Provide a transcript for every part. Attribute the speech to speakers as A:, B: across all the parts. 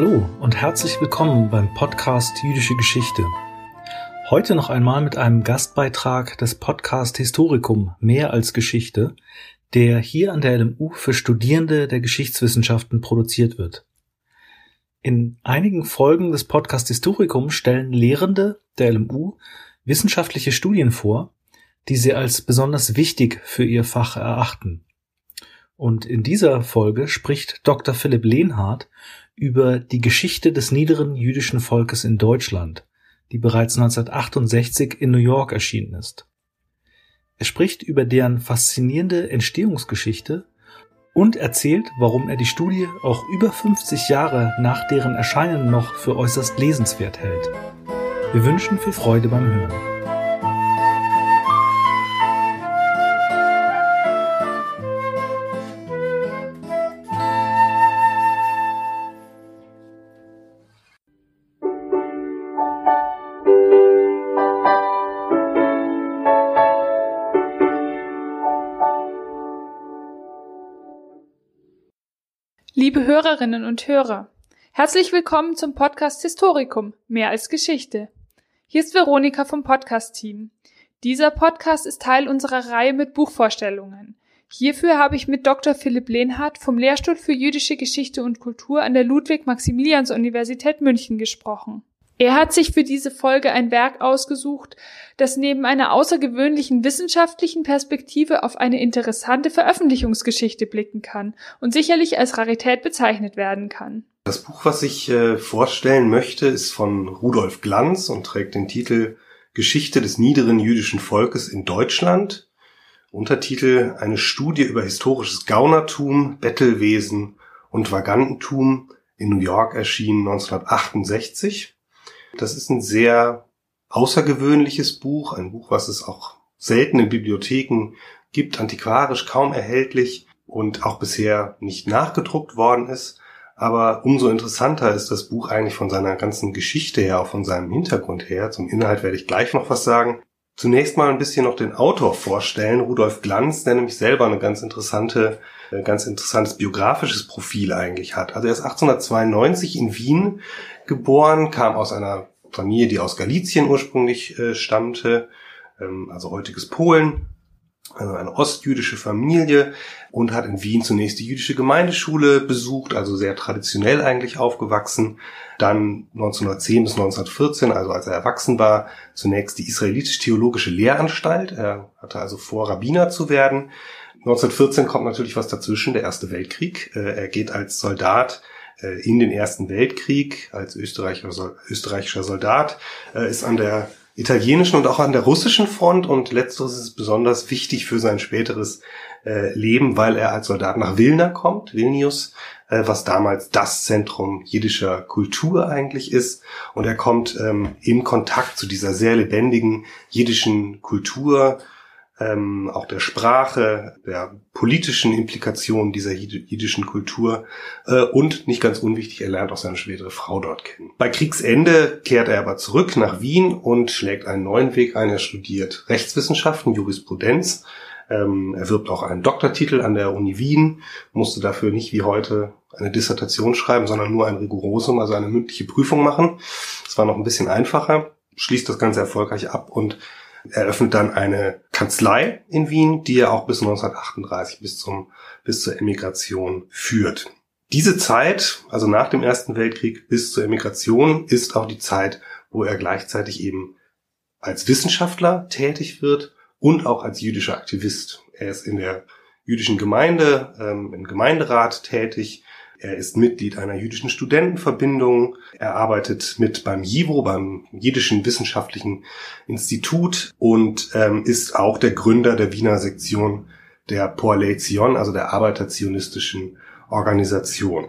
A: Hallo und herzlich willkommen beim Podcast Jüdische Geschichte. Heute noch einmal mit einem Gastbeitrag des Podcast Historikum Mehr als Geschichte, der hier an der LMU für Studierende der Geschichtswissenschaften produziert wird. In einigen Folgen des Podcast Historikum stellen Lehrende der LMU wissenschaftliche Studien vor, die sie als besonders wichtig für ihr Fach erachten. Und in dieser Folge spricht Dr. Philipp Lehnhardt über die Geschichte des niederen jüdischen Volkes in Deutschland, die bereits 1968 in New York erschienen ist. Er spricht über deren faszinierende Entstehungsgeschichte und erzählt, warum er die Studie auch über 50 Jahre nach deren Erscheinen noch für äußerst lesenswert hält. Wir wünschen viel Freude beim Hören.
B: Liebe Hörerinnen und Hörer, herzlich willkommen zum Podcast Historikum, mehr als Geschichte. Hier ist Veronika vom Podcast-Team. Dieser Podcast ist Teil unserer Reihe mit Buchvorstellungen. Hierfür habe ich mit Dr. Philipp Lehnhardt vom Lehrstuhl für jüdische Geschichte und Kultur an der Ludwig-Maximilians-Universität München gesprochen. Er hat sich für diese Folge ein Werk ausgesucht, das neben einer außergewöhnlichen wissenschaftlichen Perspektive auf eine interessante Veröffentlichungsgeschichte blicken kann und sicherlich als Rarität bezeichnet werden kann.
C: Das Buch, was ich äh, vorstellen möchte, ist von Rudolf Glanz und trägt den Titel Geschichte des niederen jüdischen Volkes in Deutschland. Untertitel Eine Studie über historisches Gaunertum, Bettelwesen und Vagantentum in New York erschienen 1968. Das ist ein sehr außergewöhnliches Buch, ein Buch, was es auch selten in Bibliotheken gibt, antiquarisch kaum erhältlich und auch bisher nicht nachgedruckt worden ist. Aber umso interessanter ist das Buch eigentlich von seiner ganzen Geschichte her, auch von seinem Hintergrund her. Zum Inhalt werde ich gleich noch was sagen. Zunächst mal ein bisschen noch den Autor vorstellen, Rudolf Glanz, der nämlich selber eine ganz interessante, ganz interessantes biografisches Profil eigentlich hat. Also er ist 1892 in Wien geboren, kam aus einer Familie, die aus Galizien ursprünglich äh, stammte, ähm, also heutiges Polen, also eine ostjüdische Familie und hat in Wien zunächst die jüdische Gemeindeschule besucht, also sehr traditionell eigentlich aufgewachsen. Dann 1910 bis 1914, also als er erwachsen war, zunächst die israelitisch-theologische Lehranstalt. Er hatte also vor, Rabbiner zu werden. 1914 kommt natürlich was dazwischen, der Erste Weltkrieg. Äh, er geht als Soldat äh, in den Ersten Weltkrieg als österreichischer, österreichischer Soldat, äh, ist an der italienischen und auch an der russischen Front und letzteres ist besonders wichtig für sein späteres äh, Leben, weil er als Soldat nach Vilna kommt, Vilnius, was damals das Zentrum jiddischer Kultur eigentlich ist. Und er kommt ähm, in Kontakt zu dieser sehr lebendigen jiddischen Kultur, ähm, auch der Sprache, der politischen Implikationen dieser jiddischen Kultur äh, und nicht ganz unwichtig, er lernt auch seine schwedere Frau dort kennen. Bei Kriegsende kehrt er aber zurück nach Wien und schlägt einen neuen Weg ein. Er studiert Rechtswissenschaften, Jurisprudenz. Ähm, er wirbt auch einen Doktortitel an der Uni Wien, musste dafür nicht wie heute eine Dissertation schreiben, sondern nur ein Rigorosum, also eine mündliche Prüfung machen. Das war noch ein bisschen einfacher, schließt das Ganze erfolgreich ab und eröffnet dann eine Kanzlei in Wien, die er auch bis 1938 bis zum, bis zur Emigration führt. Diese Zeit, also nach dem Ersten Weltkrieg bis zur Emigration, ist auch die Zeit, wo er gleichzeitig eben als Wissenschaftler tätig wird und auch als jüdischer Aktivist. Er ist in der jüdischen Gemeinde, ähm, im Gemeinderat tätig, er ist Mitglied einer jüdischen Studentenverbindung. Er arbeitet mit beim JIVO, beim Jiddischen Wissenschaftlichen Institut und ähm, ist auch der Gründer der Wiener Sektion der Poalei Zion, also der arbeiterzionistischen Organisation.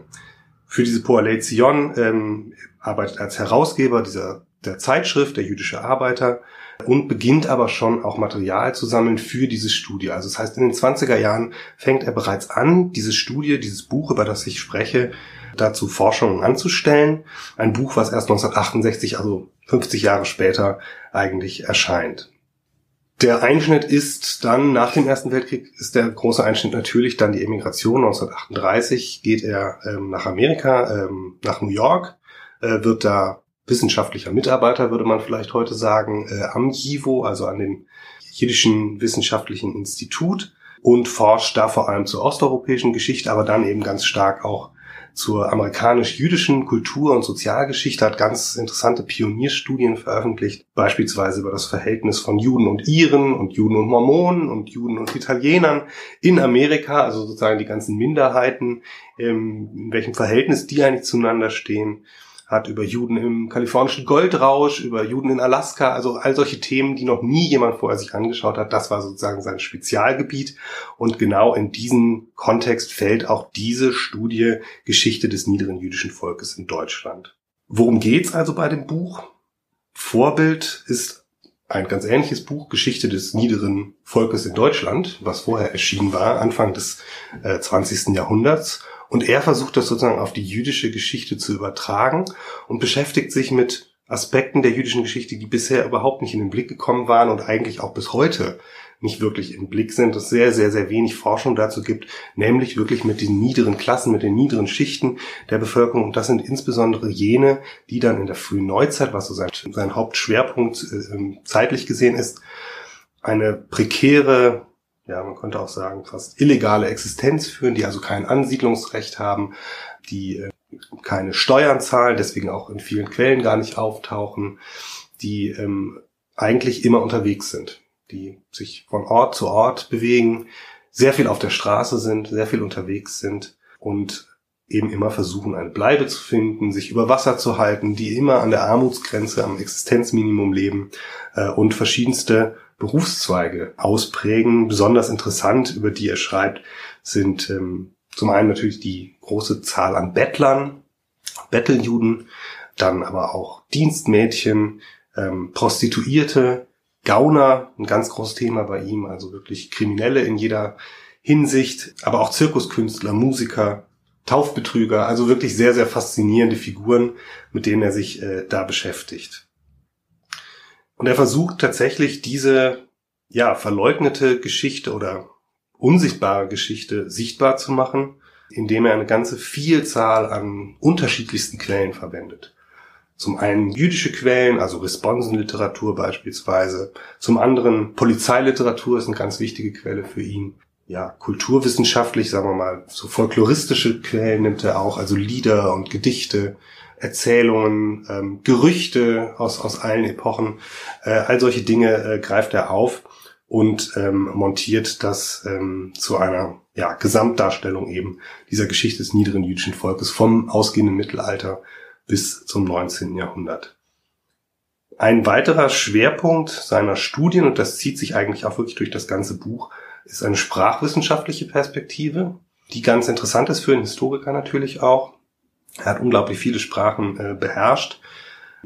C: Für diese Poalei Zion ähm, arbeitet als Herausgeber dieser der Zeitschrift der jüdische Arbeiter und beginnt aber schon auch Material zu sammeln für diese Studie. Also das heißt, in den 20er Jahren fängt er bereits an, diese Studie, dieses Buch, über das ich spreche, dazu Forschungen anzustellen. Ein Buch, was erst 1968, also 50 Jahre später, eigentlich erscheint. Der Einschnitt ist dann nach dem Ersten Weltkrieg ist der große Einschnitt natürlich dann die Emigration. 1938 geht er ähm, nach Amerika, ähm, nach New York, äh, wird da wissenschaftlicher Mitarbeiter, würde man vielleicht heute sagen, äh, am JIVO, also an dem Jiddischen Wissenschaftlichen Institut und forscht da vor allem zur osteuropäischen Geschichte, aber dann eben ganz stark auch zur amerikanisch-jüdischen Kultur- und Sozialgeschichte, hat ganz interessante Pionierstudien veröffentlicht, beispielsweise über das Verhältnis von Juden und Iren und Juden und Mormonen und Juden und Italienern in Amerika, also sozusagen die ganzen Minderheiten, ähm, in welchem Verhältnis die eigentlich zueinander stehen hat über Juden im kalifornischen Goldrausch, über Juden in Alaska, also all solche Themen, die noch nie jemand vorher sich angeschaut hat. Das war sozusagen sein Spezialgebiet. Und genau in diesen Kontext fällt auch diese Studie Geschichte des niederen jüdischen Volkes in Deutschland. Worum geht's also bei dem Buch? Vorbild ist ein ganz ähnliches Buch, Geschichte des niederen Volkes in Deutschland, was vorher erschienen war, Anfang des äh, 20. Jahrhunderts. Und er versucht das sozusagen auf die jüdische Geschichte zu übertragen und beschäftigt sich mit Aspekten der jüdischen Geschichte, die bisher überhaupt nicht in den Blick gekommen waren und eigentlich auch bis heute nicht wirklich im Blick sind, es sehr, sehr, sehr wenig Forschung dazu gibt, nämlich wirklich mit den niederen Klassen, mit den niederen Schichten der Bevölkerung. Und das sind insbesondere jene, die dann in der frühen Neuzeit, was so sein, sein Hauptschwerpunkt äh, zeitlich gesehen ist, eine prekäre ja, man könnte auch sagen, fast illegale Existenz führen, die also kein Ansiedlungsrecht haben, die äh, keine Steuern zahlen, deswegen auch in vielen Quellen gar nicht auftauchen, die ähm, eigentlich immer unterwegs sind, die sich von Ort zu Ort bewegen, sehr viel auf der Straße sind, sehr viel unterwegs sind und eben immer versuchen, eine Bleibe zu finden, sich über Wasser zu halten, die immer an der Armutsgrenze, am Existenzminimum leben äh, und verschiedenste Berufszweige ausprägen. Besonders interessant, über die er schreibt, sind ähm, zum einen natürlich die große Zahl an Bettlern, Betteljuden, dann aber auch Dienstmädchen, ähm, Prostituierte, Gauner, ein ganz großes Thema bei ihm, also wirklich Kriminelle in jeder Hinsicht, aber auch Zirkuskünstler, Musiker, Taufbetrüger, also wirklich sehr, sehr faszinierende Figuren, mit denen er sich äh, da beschäftigt. Und er versucht tatsächlich diese, ja, verleugnete Geschichte oder unsichtbare Geschichte sichtbar zu machen, indem er eine ganze Vielzahl an unterschiedlichsten Quellen verwendet. Zum einen jüdische Quellen, also Responsenliteratur beispielsweise. Zum anderen Polizeiliteratur ist eine ganz wichtige Quelle für ihn. Ja, kulturwissenschaftlich, sagen wir mal, so folkloristische Quellen nimmt er auch, also Lieder und Gedichte. Erzählungen, ähm, Gerüchte aus, aus allen Epochen, äh, all solche Dinge äh, greift er auf und ähm, montiert das ähm, zu einer ja, Gesamtdarstellung eben dieser Geschichte des niederen jüdischen Volkes vom ausgehenden Mittelalter bis zum 19. Jahrhundert. Ein weiterer Schwerpunkt seiner Studien, und das zieht sich eigentlich auch wirklich durch das ganze Buch, ist eine sprachwissenschaftliche Perspektive, die ganz interessant ist für einen Historiker natürlich auch. Er hat unglaublich viele Sprachen äh, beherrscht,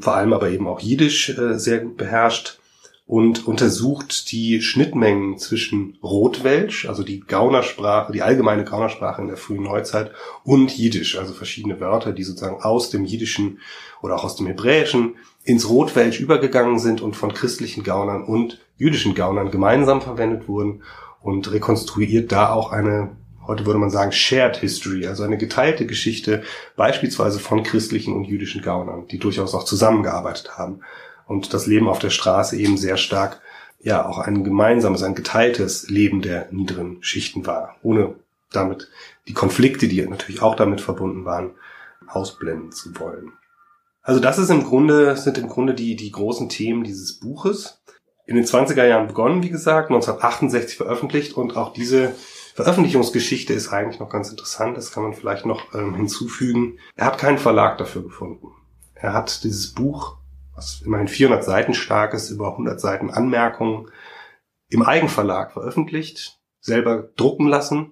C: vor allem aber eben auch Jiddisch äh, sehr gut beherrscht und untersucht die Schnittmengen zwischen Rotwelsch, also die Gaunersprache, die allgemeine Gaunersprache in der frühen Neuzeit und Jiddisch, also verschiedene Wörter, die sozusagen aus dem Jiddischen oder auch aus dem Hebräischen ins Rotwelsch übergegangen sind und von christlichen Gaunern und jüdischen Gaunern gemeinsam verwendet wurden und rekonstruiert da auch eine heute würde man sagen, Shared History, also eine geteilte Geschichte, beispielsweise von christlichen und jüdischen Gaunern, die durchaus auch zusammengearbeitet haben und das Leben auf der Straße eben sehr stark, ja, auch ein gemeinsames, ein geteiltes Leben der niederen Schichten war, ohne damit die Konflikte, die natürlich auch damit verbunden waren, ausblenden zu wollen. Also das ist im Grunde, sind im Grunde die, die großen Themen dieses Buches. In den 20er Jahren begonnen, wie gesagt, 1968 veröffentlicht und auch diese Veröffentlichungsgeschichte ist eigentlich noch ganz interessant, das kann man vielleicht noch ähm, hinzufügen. Er hat keinen Verlag dafür gefunden. Er hat dieses Buch, was immerhin 400 Seiten stark ist, über 100 Seiten Anmerkungen, im Eigenverlag veröffentlicht, selber drucken lassen,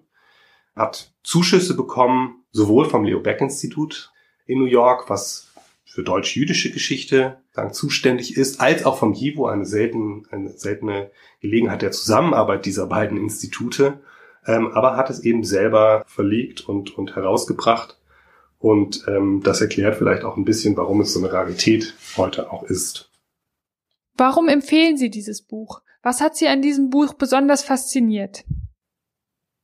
C: hat Zuschüsse bekommen, sowohl vom Leo Beck Institut in New York, was für deutsch-jüdische Geschichte dann zuständig ist, als auch vom JIVO, eine, selten, eine seltene Gelegenheit der Zusammenarbeit dieser beiden Institute ähm, aber hat es eben selber verlegt und, und herausgebracht. Und ähm, das erklärt vielleicht auch ein bisschen, warum es so eine Rarität heute auch ist.
B: Warum empfehlen Sie dieses Buch? Was hat Sie an diesem Buch besonders fasziniert?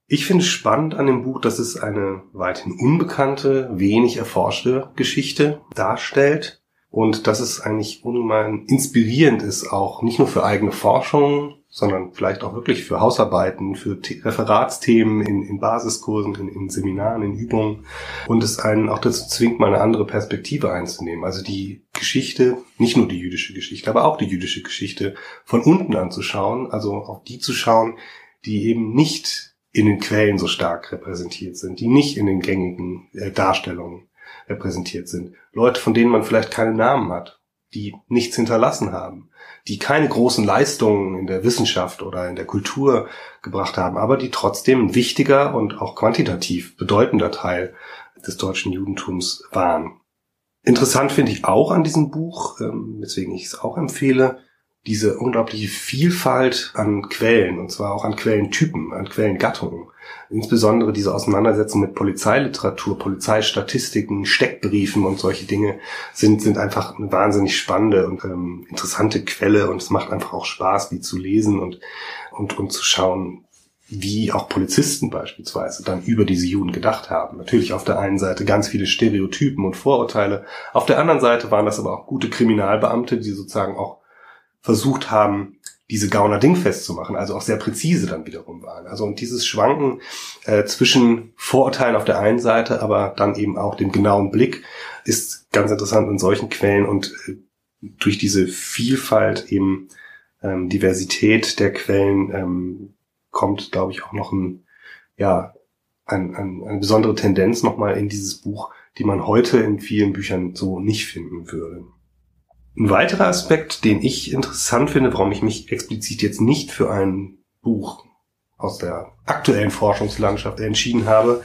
C: Ich finde es spannend an dem Buch, dass es eine weithin unbekannte, wenig erforschte Geschichte darstellt und dass es eigentlich ungemein inspirierend ist, auch nicht nur für eigene Forschung, sondern vielleicht auch wirklich für Hausarbeiten, für Referatsthemen in, in Basiskursen, in, in, Seminaren, in Übungen und es einen auch dazu zwingt, mal eine andere Perspektive einzunehmen. Also die Geschichte, nicht nur die jüdische Geschichte, aber auch die jüdische Geschichte von unten anzuschauen, also auf die zu schauen, die eben nicht in den Quellen so stark repräsentiert sind, die nicht in den gängigen äh, Darstellungen repräsentiert sind. Leute, von denen man vielleicht keine Namen hat, die nichts hinterlassen haben, die keine großen Leistungen in der Wissenschaft oder in der Kultur gebracht haben, aber die trotzdem ein wichtiger und auch quantitativ bedeutender Teil des deutschen Judentums waren. Interessant finde ich auch an diesem Buch, ähm, weswegen ich es auch empfehle, diese unglaubliche Vielfalt an Quellen, und zwar auch an Quellentypen, an Quellengattungen. Insbesondere diese Auseinandersetzung mit Polizeiliteratur, Polizeistatistiken, Steckbriefen und solche Dinge sind, sind einfach eine wahnsinnig spannende und ähm, interessante Quelle und es macht einfach auch Spaß, die zu lesen und, und, und zu schauen, wie auch Polizisten beispielsweise dann über diese Juden gedacht haben. Natürlich auf der einen Seite ganz viele Stereotypen und Vorurteile, auf der anderen Seite waren das aber auch gute Kriminalbeamte, die sozusagen auch versucht haben, diese Gauner Ding festzumachen, also auch sehr präzise dann wiederum waren. Also und dieses Schwanken äh, zwischen Vorurteilen auf der einen Seite, aber dann eben auch dem genauen Blick ist ganz interessant in solchen Quellen und äh, durch diese Vielfalt eben ähm, Diversität der Quellen ähm, kommt, glaube ich, auch noch ein, ja, ein, ein, eine besondere Tendenz nochmal in dieses Buch, die man heute in vielen Büchern so nicht finden würde. Ein weiterer Aspekt, den ich interessant finde, warum ich mich explizit jetzt nicht für ein Buch aus der aktuellen Forschungslandschaft entschieden habe,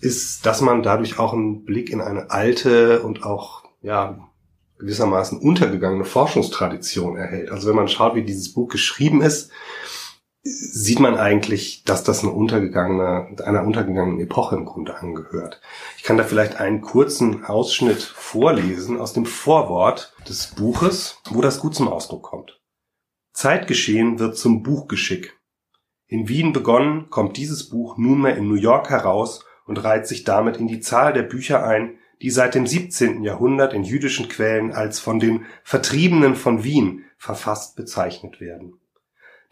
C: ist, dass man dadurch auch einen Blick in eine alte und auch, ja, gewissermaßen untergegangene Forschungstradition erhält. Also wenn man schaut, wie dieses Buch geschrieben ist, sieht man eigentlich, dass das eine untergegangene, einer untergegangenen Epoche im Grunde angehört. Ich kann da vielleicht einen kurzen Ausschnitt vorlesen aus dem Vorwort des Buches, wo das gut zum Ausdruck kommt. Zeitgeschehen wird zum Buchgeschick. In Wien begonnen, kommt dieses Buch nunmehr in New York heraus und reiht sich damit in die Zahl der Bücher ein, die seit dem 17. Jahrhundert in jüdischen Quellen als von den Vertriebenen von Wien verfasst bezeichnet werden.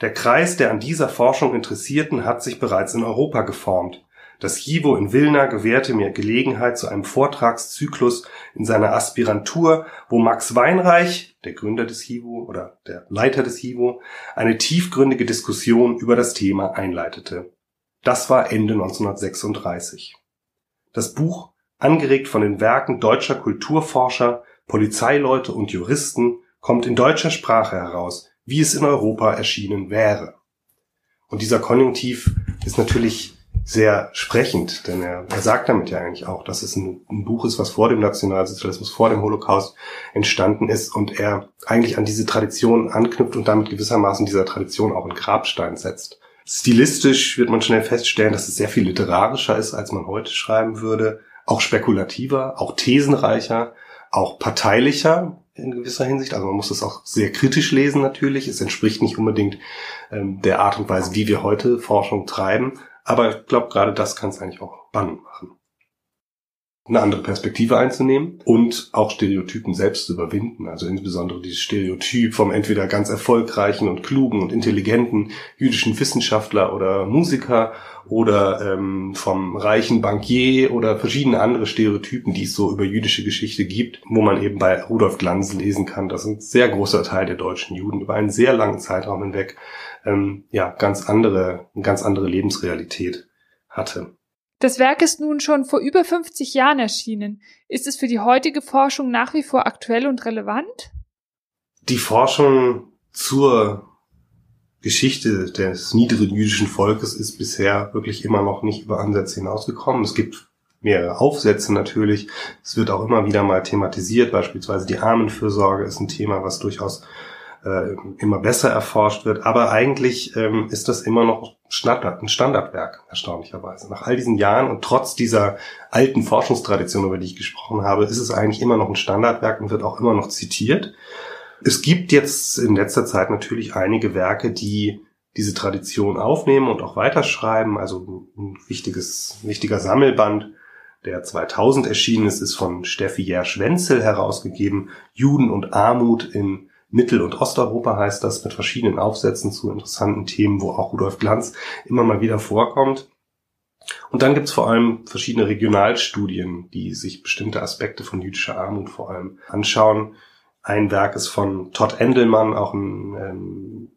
C: Der Kreis der an dieser Forschung Interessierten hat sich bereits in Europa geformt. Das JIVO in Wilna gewährte mir Gelegenheit zu einem Vortragszyklus in seiner Aspirantur, wo Max Weinreich, der Gründer des JIVO oder der Leiter des JIVO, eine tiefgründige Diskussion über das Thema einleitete. Das war Ende 1936. Das Buch, angeregt von den Werken deutscher Kulturforscher, Polizeileute und Juristen, kommt in deutscher Sprache heraus wie es in Europa erschienen wäre. Und dieser Konjunktiv ist natürlich sehr sprechend, denn er, er sagt damit ja eigentlich auch, dass es ein, ein, Buch ist, was vor dem Nationalsozialismus, vor dem Holocaust entstanden ist und er eigentlich an diese Tradition anknüpft und damit gewissermaßen dieser Tradition auch einen Grabstein setzt. Stilistisch wird man schnell feststellen, dass es sehr viel literarischer ist, als man heute schreiben würde, auch spekulativer, auch thesenreicher, auch parteilicher, in gewisser Hinsicht. Also man muss es auch sehr kritisch lesen natürlich. Es entspricht nicht unbedingt ähm, der Art und Weise, wie wir heute Forschung treiben. Aber ich glaube, gerade das kann es eigentlich auch spannend machen eine andere Perspektive einzunehmen und auch Stereotypen selbst zu überwinden. Also insbesondere dieses Stereotyp vom entweder ganz erfolgreichen und klugen und intelligenten jüdischen Wissenschaftler oder Musiker oder ähm, vom reichen Bankier oder verschiedene andere Stereotypen, die es so über jüdische Geschichte gibt, wo man eben bei Rudolf Glanz lesen kann, dass ein sehr großer Teil der deutschen Juden über einen sehr langen Zeitraum hinweg ähm, ja ganz andere, eine ganz andere Lebensrealität hatte.
B: Das Werk ist nun schon vor über 50 Jahren erschienen. Ist es für die heutige Forschung nach wie vor aktuell und relevant?
C: Die Forschung zur Geschichte des niederen jüdischen Volkes ist bisher wirklich immer noch nicht über Ansätze hinausgekommen. Es gibt mehrere Aufsätze natürlich. Es wird auch immer wieder mal thematisiert. Beispielsweise die Armenfürsorge ist ein Thema, was durchaus äh, immer besser erforscht wird. Aber eigentlich ähm, ist das immer noch ein Standardwerk, erstaunlicherweise. Nach all diesen Jahren und trotz dieser alten Forschungstradition, über die ich gesprochen habe, ist es eigentlich immer noch ein Standardwerk und wird auch immer noch zitiert. Es gibt jetzt in letzter Zeit natürlich einige Werke, die diese Tradition aufnehmen und auch weiterschreiben. Also ein wichtiges, wichtiger Sammelband, der 2000 erschienen ist, ist von Steffi Jersch-Wenzel herausgegeben. Juden und Armut in Mittel- und Osteuropa heißt das, mit verschiedenen Aufsätzen zu interessanten Themen, wo auch Rudolf Glanz immer mal wieder vorkommt. Und dann gibt's vor allem verschiedene Regionalstudien, die sich bestimmte Aspekte von jüdischer Armut vor allem anschauen. Ein Werk ist von Todd Endelmann, auch ein ähm,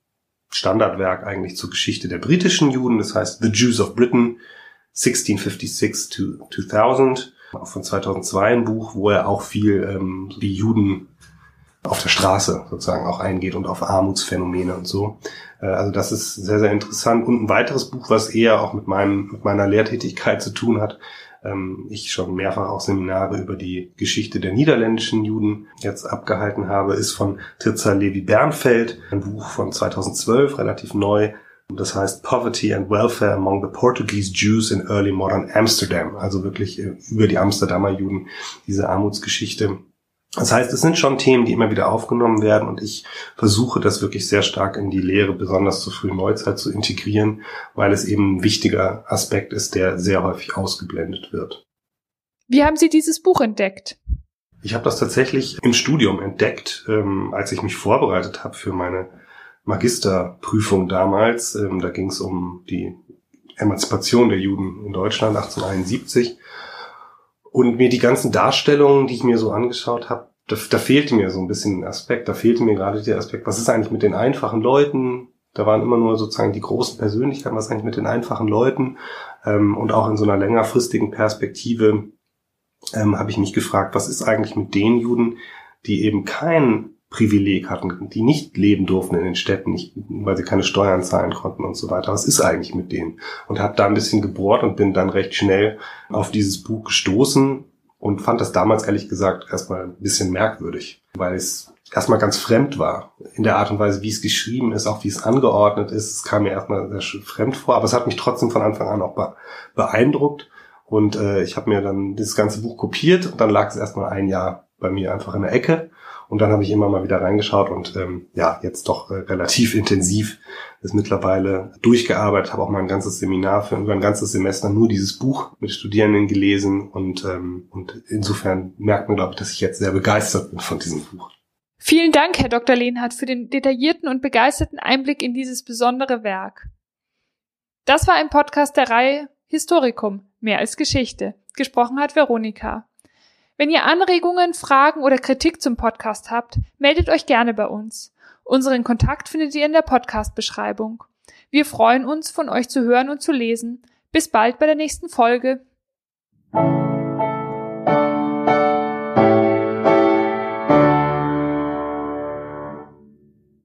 C: Standardwerk eigentlich zur Geschichte der britischen Juden, das heißt The Jews of Britain, 1656 to 2000, auch von 2002 ein Buch, wo er auch viel ähm, die Juden auf der Straße sozusagen auch eingeht und auf Armutsphänomene und so. Äh, also das ist sehr, sehr interessant. Und ein weiteres Buch, was eher auch mit, meinem, mit meiner Lehrtätigkeit zu tun hat, ähm, ich schon mehrfach auch Seminare über die Geschichte der niederländischen Juden jetzt abgehalten habe, ist von Tirza Levi Bernfeld, ein Buch von 2012, relativ neu. Das heißt Poverty and Welfare Among the Portuguese Jews in Early Modern Amsterdam. Also wirklich äh, über die Amsterdamer Juden, diese Armutsgeschichte. Das heißt, es sind schon Themen, die immer wieder aufgenommen werden und ich versuche das wirklich sehr stark in die Lehre, besonders zur frühen Neuzeit, zu integrieren, weil es eben ein wichtiger Aspekt ist, der sehr häufig ausgeblendet wird.
B: Wie haben Sie dieses Buch entdeckt?
C: Ich habe das tatsächlich im Studium entdeckt, ähm, als ich mich vorbereitet habe für meine Magisterprüfung damals. Ähm, da ging es um die Emanzipation der Juden in Deutschland 1871 und mir die ganzen Darstellungen, die ich mir so angeschaut habe, da, da fehlte mir so ein bisschen ein Aspekt. Da fehlte mir gerade der Aspekt, was ist eigentlich mit den einfachen Leuten? Da waren immer nur sozusagen die großen Persönlichkeiten, was eigentlich mit den einfachen Leuten? Ähm, und auch in so einer längerfristigen Perspektive ähm, habe ich mich gefragt, was ist eigentlich mit den Juden, die eben kein Privileg hatten, die nicht leben durften in den Städten, nicht, weil sie keine Steuern zahlen konnten und so weiter. Was ist eigentlich mit denen? Und habe da ein bisschen gebohrt und bin dann recht schnell auf dieses Buch gestoßen und fand das damals ehrlich gesagt erstmal ein bisschen merkwürdig, weil es erstmal ganz fremd war. In der Art und Weise, wie es geschrieben ist, auch wie es angeordnet ist. Es kam mir erstmal sehr fremd vor, aber es hat mich trotzdem von Anfang an auch beeindruckt. Und äh, ich habe mir dann das ganze Buch kopiert und dann lag es erstmal ein Jahr bei mir einfach in der Ecke. Und dann habe ich immer mal wieder reingeschaut und ähm, ja, jetzt doch äh, relativ intensiv ist mittlerweile durchgearbeitet, habe auch mal ein ganzes Seminar für über ein ganzes Semester nur dieses Buch mit Studierenden gelesen und, ähm, und insofern merkt man, glaube ich, dass ich jetzt sehr begeistert bin von diesem Buch.
B: Vielen Dank, Herr Dr. Lehnhardt, für den detaillierten und begeisterten Einblick in dieses besondere Werk. Das war ein Podcast der Reihe Historikum, mehr als Geschichte. Gesprochen hat Veronika. Wenn ihr Anregungen, Fragen oder Kritik zum Podcast habt, meldet euch gerne bei uns. Unseren Kontakt findet ihr in der Podcast-Beschreibung. Wir freuen uns, von euch zu hören und zu lesen. Bis bald bei der nächsten Folge.